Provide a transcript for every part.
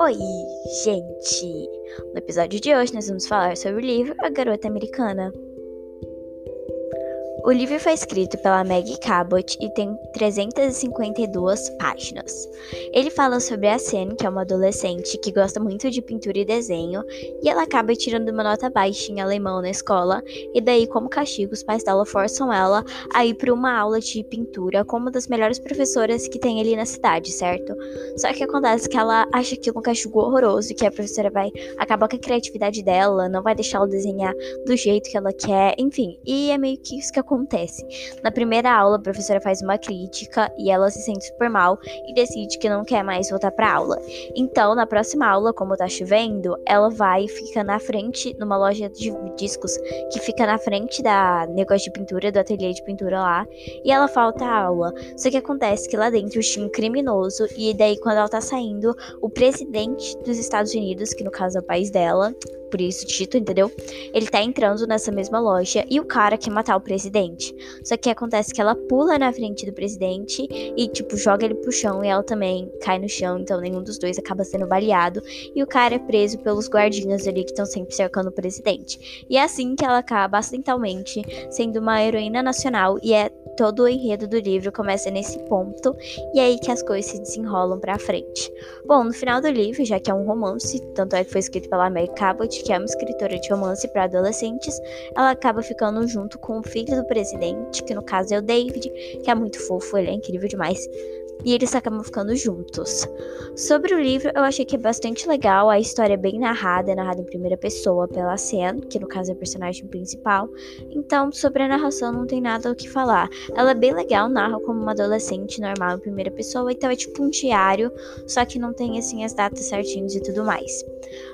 Oi, gente! No episódio de hoje nós vamos falar sobre o livro A Garota Americana. O livro foi escrito pela Maggie Cabot e tem 352 páginas. Ele fala sobre a Sen, que é uma adolescente que gosta muito de pintura e desenho, e ela acaba tirando uma nota baixa em alemão na escola, e daí, como castigo, os pais dela forçam ela a ir para uma aula de pintura com uma das melhores professoras que tem ali na cidade, certo? Só que acontece que ela acha é um castigo horroroso, que a professora vai acabar com a criatividade dela, não vai deixar ela desenhar do jeito que ela quer, enfim, e é meio que isso que acontece acontece? Na primeira aula, a professora faz uma crítica e ela se sente super mal e decide que não quer mais voltar para aula. Então, na próxima aula, como tá chovendo, ela vai e fica na frente, numa loja de discos que fica na frente da negócio de pintura, do ateliê de pintura lá, e ela falta a aula. Só que acontece que lá dentro tinha um criminoso, e daí, quando ela tá saindo, o presidente dos Estados Unidos, que no caso é o país dela, por isso Tito, entendeu? Ele tá entrando nessa mesma loja e o cara quer matar o presidente. Só que acontece que ela pula na frente do presidente e, tipo, joga ele pro chão e ela também cai no chão, então nenhum dos dois acaba sendo baleado. E o cara é preso pelos guardinhas ali que estão sempre cercando o presidente. E é assim que ela acaba acidentalmente sendo uma heroína nacional e é todo o enredo do livro começa nesse ponto e é aí que as coisas se desenrolam para frente. Bom, no final do livro, já que é um romance, tanto é que foi escrito pela Mary Cabot, que é uma escritora de romance para adolescentes, ela acaba ficando junto com o filho do presidente, que no caso é o David, que é muito fofo, ele é incrível demais e eles acabam ficando juntos. Sobre o livro, eu achei que é bastante legal, a história é bem narrada, é narrada em primeira pessoa pela Sen, que no caso é a personagem principal. Então, sobre a narração não tem nada o que falar. Ela é bem legal, narra como uma adolescente normal em primeira pessoa, então é tipo um diário, só que não tem assim as datas certinhas e tudo mais.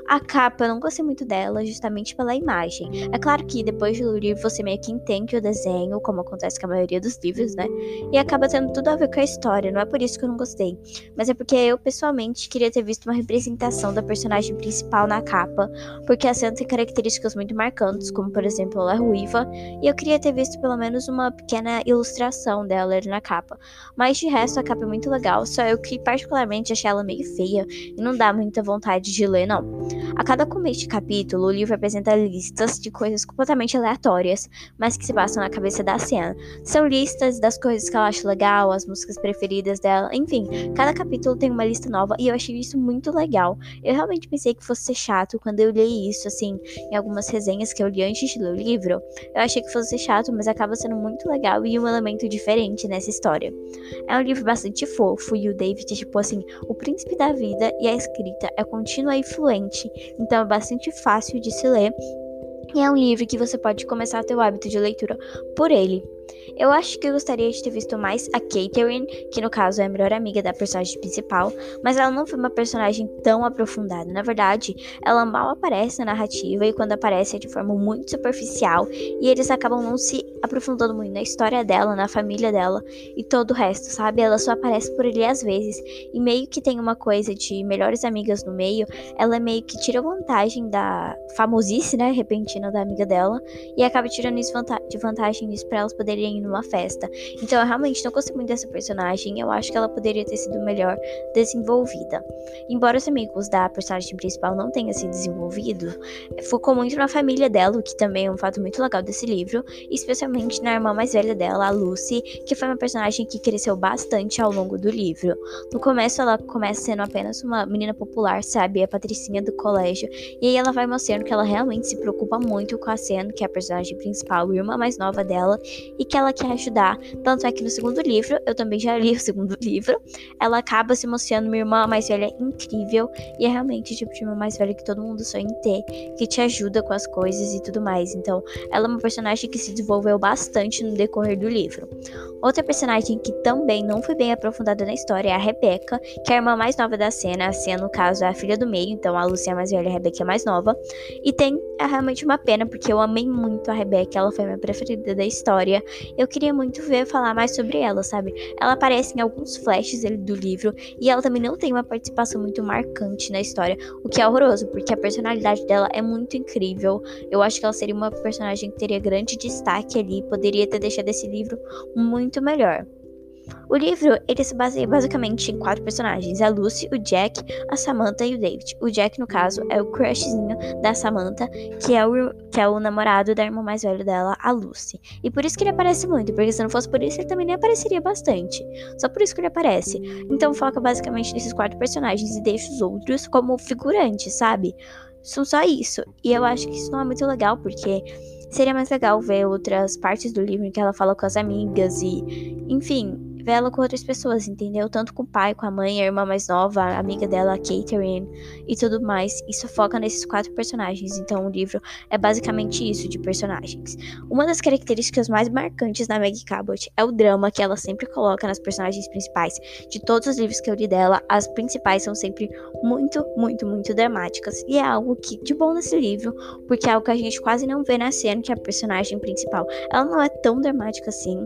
A capa eu não gostei muito dela, justamente pela imagem. É claro que depois do livro você meio que entende o desenho, como acontece com a maioria dos livros, né? E acaba tendo tudo a ver com a história, não é por isso que eu não gostei, mas é porque eu pessoalmente queria ter visto uma representação da personagem principal na capa, porque a cena tem características muito marcantes, como por exemplo ela é ruiva, e eu queria ter visto pelo menos uma pequena ilustração dela na capa. Mas de resto a capa é muito legal, só eu que particularmente achei ela meio feia e não dá muita vontade de ler não. A cada começo de capítulo, o livro apresenta listas de coisas completamente aleatórias, mas que se passam na cabeça da cena. São listas das coisas que ela acha legal, as músicas preferidas dela, enfim, cada capítulo tem uma lista nova e eu achei isso muito legal. Eu realmente pensei que fosse ser chato quando eu li isso, assim, em algumas resenhas que eu li antes de ler o livro. Eu achei que fosse ser chato, mas acaba sendo muito legal e um elemento diferente nessa história. É um livro bastante fofo e o David é tipo assim, o príncipe da vida e a escrita é contínua e fluente, então é bastante fácil de se ler. E é um livro que você pode começar a ter o hábito de leitura por ele. Eu acho que eu gostaria de ter visto mais a Catherine, que no caso é a melhor amiga da personagem principal, mas ela não foi uma personagem tão aprofundada. Na verdade, ela mal aparece na narrativa e quando aparece é de forma muito superficial e eles acabam não se aprofundando muito na história dela, na família dela e todo o resto, sabe? Ela só aparece por ali às vezes e meio que tem uma coisa de melhores amigas no meio, ela meio que tira vantagem da famosice, né, repentina da amiga dela e acaba tirando isso de vantagem nisso para elas poderem poderem ir numa festa. Então eu realmente não gostei muito dessa personagem. Eu acho que ela poderia ter sido melhor desenvolvida. Embora os amigos da personagem principal não tenham se desenvolvido, focou muito na família dela, o que também é um fato muito legal desse livro, especialmente na irmã mais velha dela, a Lucy, que foi uma personagem que cresceu bastante ao longo do livro. No começo ela começa sendo apenas uma menina popular, sabe, a patricinha do colégio, e aí ela vai mostrando que ela realmente se preocupa muito com a Sen, que é a personagem principal, irmã mais nova dela, e e que ela quer ajudar. Tanto é que no segundo livro, eu também já li o segundo livro, ela acaba se mostrando uma irmã mais velha incrível e é realmente o tipo de irmã mais velha que todo mundo sonha em ter, que te ajuda com as coisas e tudo mais. Então, ela é uma personagem que se desenvolveu bastante no decorrer do livro. Outra personagem que também não foi bem aprofundada na história é a Rebecca, que é a irmã mais nova da cena. A cena, no caso, é a filha do meio, então a Lucia é mais velha e a Rebecca é mais nova. E tem é realmente uma pena, porque eu amei muito a Rebecca, ela foi minha preferida da história. Eu queria muito ver falar mais sobre ela, sabe? Ela aparece em alguns flashes do livro e ela também não tem uma participação muito marcante na história, o que é horroroso, porque a personalidade dela é muito incrível. Eu acho que ela seria uma personagem que teria grande destaque ali, poderia ter deixado esse livro muito melhor. O livro ele se baseia basicamente em quatro personagens: a Lucy, o Jack, a Samantha e o David. O Jack, no caso, é o crushzinho da Samantha, que é o, que é o namorado da irmã mais velha dela, a Lucy. E por isso que ele aparece muito, porque se não fosse por isso, ele também nem apareceria bastante. Só por isso que ele aparece. Então foca basicamente nesses quatro personagens e deixa os outros como figurantes, sabe? São só isso. E eu acho que isso não é muito legal, porque seria mais legal ver outras partes do livro em que ela fala com as amigas e, enfim, vê ela com outras pessoas, entendeu? Tanto com o pai, com a mãe, a irmã mais nova, a amiga dela, a Catherine e tudo mais. Isso foca nesses quatro personagens. Então o livro é basicamente isso de personagens. Uma das características mais marcantes da Maggie Cabot é o drama que ela sempre coloca nas personagens principais. De todos os livros que eu li dela, as principais são sempre muito, muito, muito dramáticas. E é algo que de bom nesse livro, porque é algo que a gente quase não vê na cena que é a personagem principal. Ela não é tão dramática assim.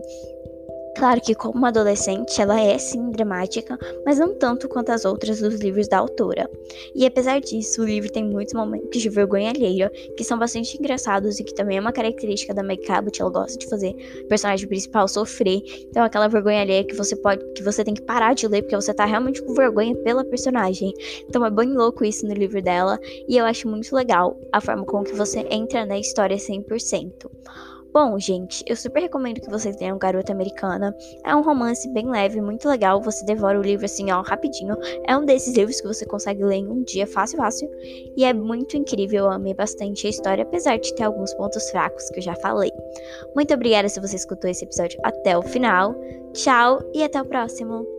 Claro que, como uma adolescente, ela é sim dramática, mas não tanto quanto as outras dos livros da autora. E apesar disso, o livro tem muitos momentos de vergonha alheia que são bastante engraçados e que também é uma característica da Meg Cabot. Ela gosta de fazer o personagem principal sofrer. Então, aquela vergonha alheia que você pode, que você tem que parar de ler porque você tá realmente com vergonha pela personagem. Então, é bem louco isso no livro dela e eu acho muito legal a forma com que você entra na história 100%. Bom, gente, eu super recomendo que vocês leiam Garota Americana. É um romance bem leve, muito legal. Você devora o livro assim, ó, rapidinho. É um desses livros que você consegue ler em um dia, fácil, fácil. E é muito incrível, eu amei bastante a história, apesar de ter alguns pontos fracos que eu já falei. Muito obrigada se você escutou esse episódio até o final. Tchau e até o próximo.